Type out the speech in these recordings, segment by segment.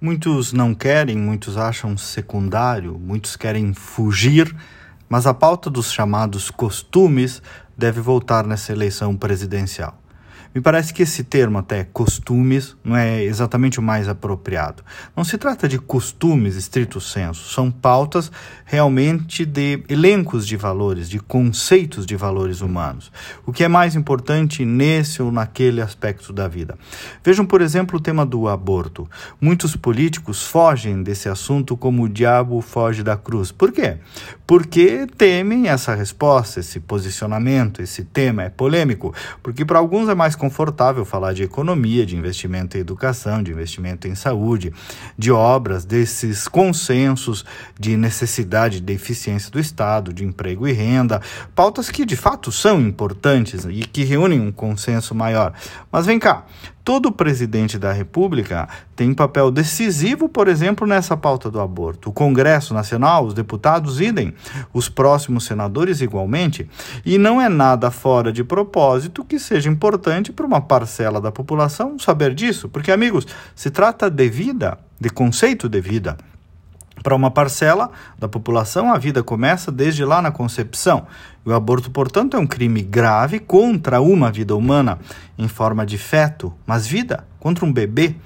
Muitos não querem, muitos acham secundário, muitos querem fugir, mas a pauta dos chamados costumes deve voltar nessa eleição presidencial. Me parece que esse termo, até costumes, não é exatamente o mais apropriado. Não se trata de costumes estrito senso, são pautas realmente de elencos de valores, de conceitos de valores humanos. O que é mais importante nesse ou naquele aspecto da vida. Vejam, por exemplo, o tema do aborto. Muitos políticos fogem desse assunto como o diabo foge da cruz. Por quê? Porque temem essa resposta, esse posicionamento, esse tema é polêmico, porque para alguns é mais confortável falar de economia, de investimento em educação, de investimento em saúde, de obras, desses consensos de necessidade de eficiência do Estado, de emprego e renda, pautas que de fato são importantes e que reúnem um consenso maior. Mas vem cá, todo presidente da República tem papel decisivo, por exemplo, nessa pauta do aborto. O Congresso Nacional, os deputados, idem, os próximos senadores, igualmente. E não é nada fora de propósito que seja importante para uma parcela da população saber disso, porque, amigos, se trata de vida, de conceito de vida. Para uma parcela da população, a vida começa desde lá na concepção. O aborto, portanto, é um crime grave contra uma vida humana em forma de feto, mas vida contra um bebê.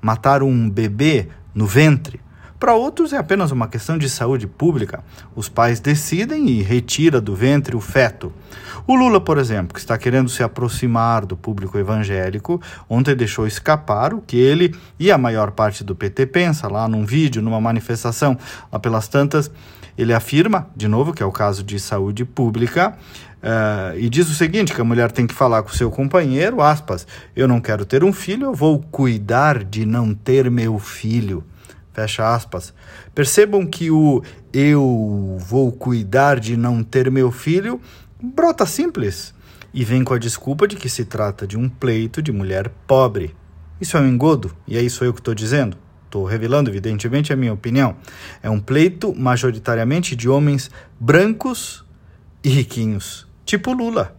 Matar um bebê no ventre para outros é apenas uma questão de saúde pública. Os pais decidem e retira do ventre o feto. O Lula, por exemplo, que está querendo se aproximar do público evangélico, ontem deixou escapar o que ele e a maior parte do PT pensa lá num vídeo, numa manifestação, lá pelas tantas. Ele afirma, de novo, que é o caso de saúde pública, uh, e diz o seguinte: que a mulher tem que falar com seu companheiro, aspas, eu não quero ter um filho, eu vou cuidar de não ter meu filho. Fecha aspas. Percebam que o eu vou cuidar de não ter meu filho brota simples e vem com a desculpa de que se trata de um pleito de mulher pobre. Isso é um engodo, e é isso eu que estou dizendo. Estou revelando, evidentemente, a minha opinião. É um pleito majoritariamente de homens brancos e riquinhos, tipo Lula.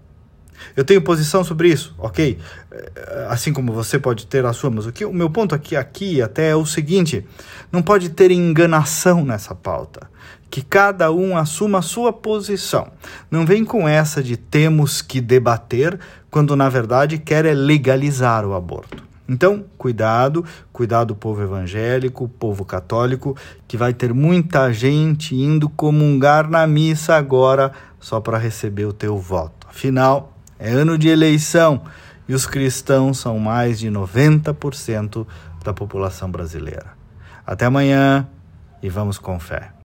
Eu tenho posição sobre isso, ok? Eh, assim como você pode ter a sua, mas o, que, o meu ponto aqui, aqui até é o seguinte: não pode ter enganação nessa pauta. Que cada um assuma a sua posição. Não vem com essa de temos que debater, quando na verdade quer é legalizar o aborto. Então, cuidado, cuidado povo evangélico, povo católico, que vai ter muita gente indo comungar na missa agora só para receber o teu voto. Afinal, é ano de eleição e os cristãos são mais de 90% da população brasileira. Até amanhã e vamos com fé.